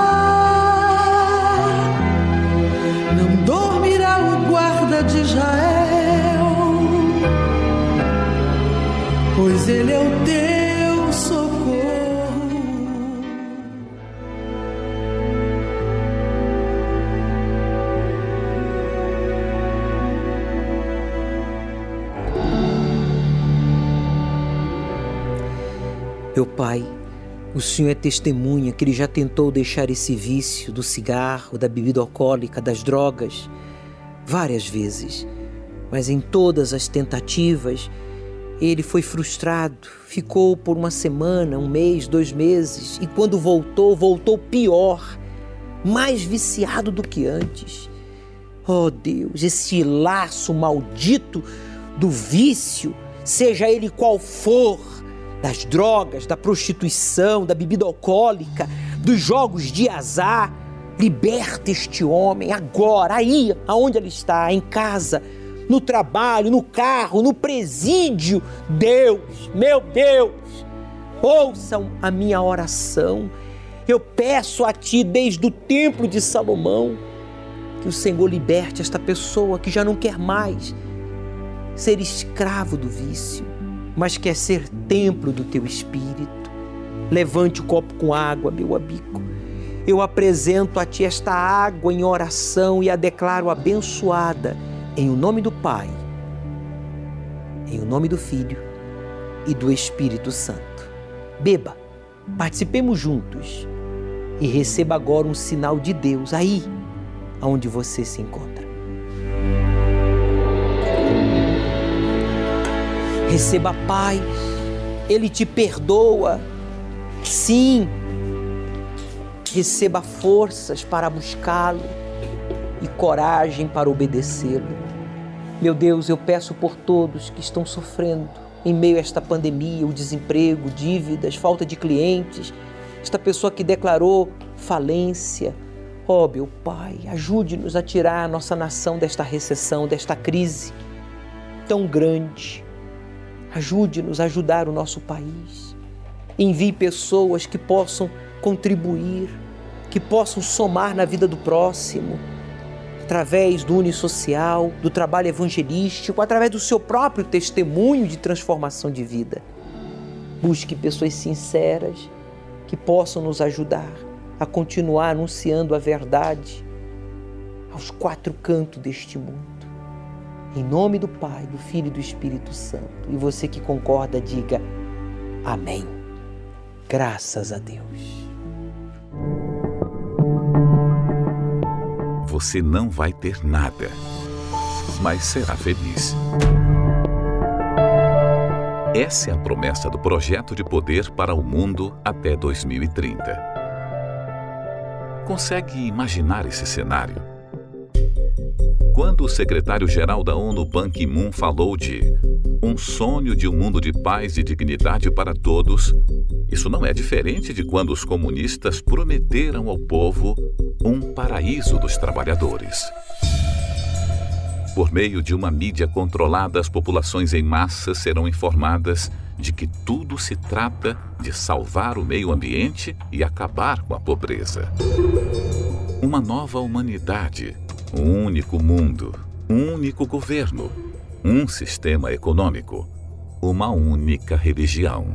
Pois ele é o teu Meu Pai, O senhor é testemunha que ele já tentou deixar esse vício do cigarro, da bebida alcoólica, das drogas, várias vezes. Mas em todas as tentativas, ele foi frustrado, ficou por uma semana, um mês, dois meses, e quando voltou, voltou pior, mais viciado do que antes. Oh Deus, esse laço maldito do vício, seja ele qual for, das drogas, da prostituição, da bebida alcoólica, dos jogos de azar. Liberta este homem agora, aí, aonde ele está, em casa, no trabalho, no carro, no presídio. Deus, meu Deus, ouçam a minha oração. Eu peço a Ti desde o templo de Salomão que o Senhor liberte esta pessoa que já não quer mais ser escravo do vício mas quer ser templo do teu espírito. Levante o copo com água, meu amigo. Eu apresento a ti esta água em oração e a declaro abençoada em o nome do Pai, em o nome do Filho e do Espírito Santo. Beba, participemos juntos e receba agora um sinal de Deus aí onde você se encontra. receba paz, Ele te perdoa. Sim, receba forças para buscá-lo e coragem para obedecê-lo. Meu Deus, eu peço por todos que estão sofrendo em meio a esta pandemia, o desemprego, dívidas, falta de clientes, esta pessoa que declarou falência. Ó oh, meu Pai, ajude-nos a tirar a nossa nação desta recessão, desta crise tão grande. Ajude-nos a ajudar o nosso país. Envie pessoas que possam contribuir, que possam somar na vida do próximo, através do Unisocial, do trabalho evangelístico, através do seu próprio testemunho de transformação de vida. Busque pessoas sinceras que possam nos ajudar a continuar anunciando a verdade aos quatro cantos deste mundo. Em nome do Pai, do Filho e do Espírito Santo. E você que concorda, diga Amém. Graças a Deus. Você não vai ter nada, mas será feliz. Essa é a promessa do projeto de poder para o mundo até 2030. Consegue imaginar esse cenário? Quando o secretário-geral da ONU, Ban Ki-moon, falou de um sonho de um mundo de paz e dignidade para todos, isso não é diferente de quando os comunistas prometeram ao povo um paraíso dos trabalhadores. Por meio de uma mídia controlada, as populações em massa serão informadas de que tudo se trata de salvar o meio ambiente e acabar com a pobreza. Uma nova humanidade um único mundo, um único governo, um sistema econômico, uma única religião.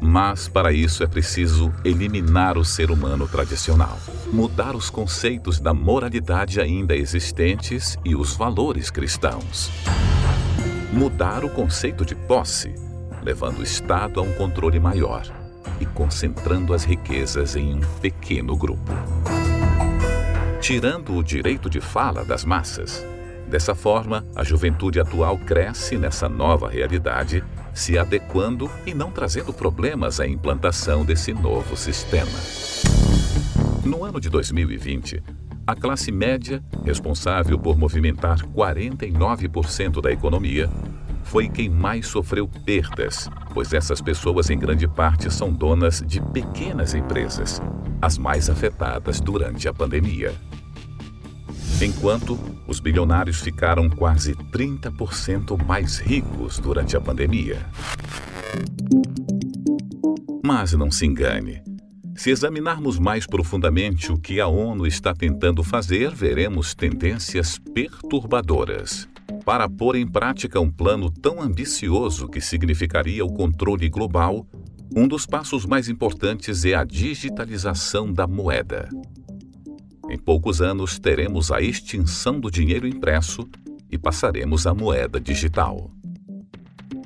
Mas para isso é preciso eliminar o ser humano tradicional, mudar os conceitos da moralidade ainda existentes e os valores cristãos. Mudar o conceito de posse, levando o Estado a um controle maior e concentrando as riquezas em um pequeno grupo tirando o direito de fala das massas. Dessa forma, a juventude atual cresce nessa nova realidade, se adequando e não trazendo problemas à implantação desse novo sistema. No ano de 2020, a classe média, responsável por movimentar 49% da economia, foi quem mais sofreu perdas, pois essas pessoas, em grande parte, são donas de pequenas empresas, as mais afetadas durante a pandemia enquanto os bilionários ficaram quase 30% mais ricos durante a pandemia. Mas não se engane. Se examinarmos mais profundamente o que a ONU está tentando fazer, veremos tendências perturbadoras. Para pôr em prática um plano tão ambicioso que significaria o controle global, um dos passos mais importantes é a digitalização da moeda. Em poucos anos teremos a extinção do dinheiro impresso e passaremos à moeda digital.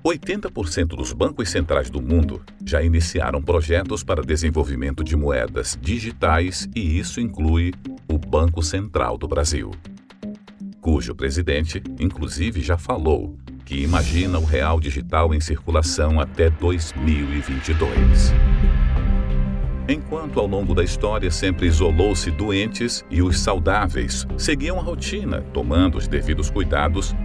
80% dos bancos centrais do mundo já iniciaram projetos para desenvolvimento de moedas digitais e isso inclui o Banco Central do Brasil, cujo presidente, inclusive, já falou que imagina o real digital em circulação até 2022. Enquanto ao longo da história sempre isolou-se doentes e os saudáveis seguiam a rotina, tomando os devidos cuidados,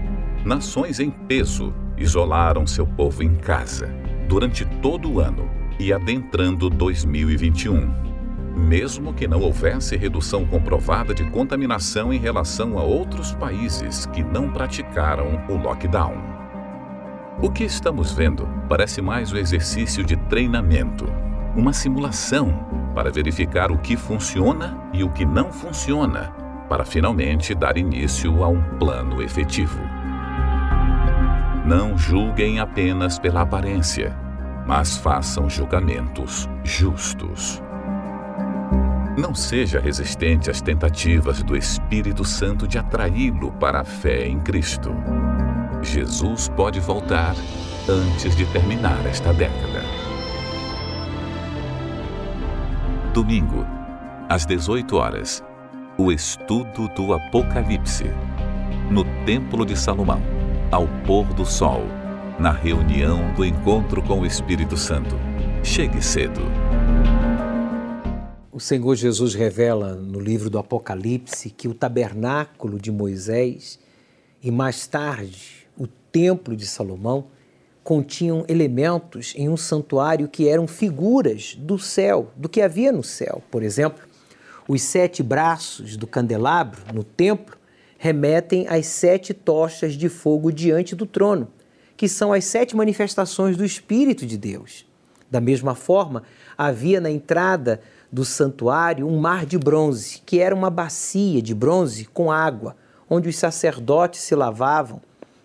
nações em peso isolaram seu povo em casa durante todo o ano e adentrando 2021. Mesmo que não houvesse redução comprovada de contaminação em relação a outros países que não praticaram o lockdown. O que estamos vendo parece mais o exercício de treinamento, uma simulação para verificar o que funciona e o que não funciona, para finalmente dar início a um plano efetivo. Não julguem apenas pela aparência, mas façam julgamentos justos. Não seja resistente às tentativas do Espírito Santo de atraí-lo para a fé em Cristo. Jesus pode voltar antes de terminar esta década. Domingo, às 18 horas, o estudo do Apocalipse, no Templo de Salomão ao pôr do sol, na reunião do encontro com o Espírito Santo. Chegue cedo. O Senhor Jesus revela no livro do Apocalipse que o tabernáculo de Moisés e mais tarde o templo de Salomão continham elementos em um santuário que eram figuras do céu, do que havia no céu. Por exemplo, os sete braços do candelabro no templo remetem às sete tochas de fogo diante do trono, que são as sete manifestações do Espírito de Deus. Da mesma forma, havia na entrada do santuário um mar de bronze, que era uma bacia de bronze com água, onde os sacerdotes se lavavam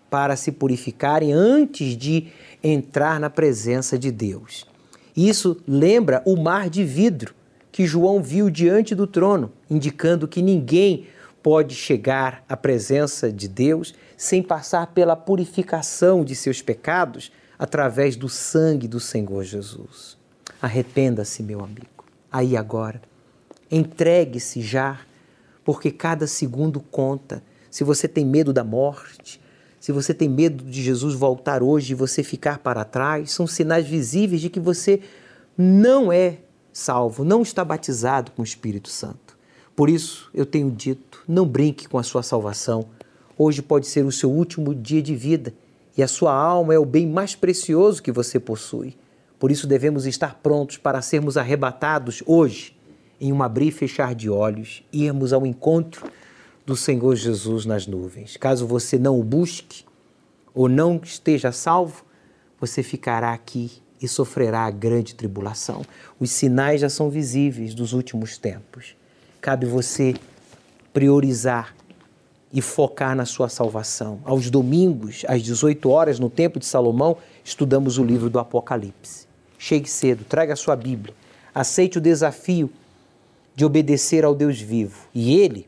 para se purificarem antes de entrar na presença de Deus. Isso lembra o mar de vidro que João viu diante do trono, indicando que ninguém pode chegar à presença de Deus sem passar pela purificação de seus pecados através do sangue do Senhor Jesus. Arrependa-se, meu amigo, aí agora. Entregue-se já, porque cada segundo conta. Se você tem medo da morte, se você tem medo de Jesus voltar hoje e você ficar para trás, são sinais visíveis de que você não é salvo, não está batizado com o Espírito Santo. Por isso eu tenho dito: não brinque com a sua salvação. Hoje pode ser o seu último dia de vida e a sua alma é o bem mais precioso que você possui. Por isso devemos estar prontos para sermos arrebatados hoje, em um abrir e fechar de olhos, irmos ao encontro do Senhor Jesus nas nuvens. Caso você não o busque ou não esteja salvo, você ficará aqui e sofrerá a grande tribulação. Os sinais já são visíveis dos últimos tempos cabe você priorizar e focar na sua salvação. Aos domingos, às 18 horas, no Templo de Salomão, estudamos o livro do Apocalipse. Chegue cedo, traga a sua Bíblia, aceite o desafio de obedecer ao Deus vivo e Ele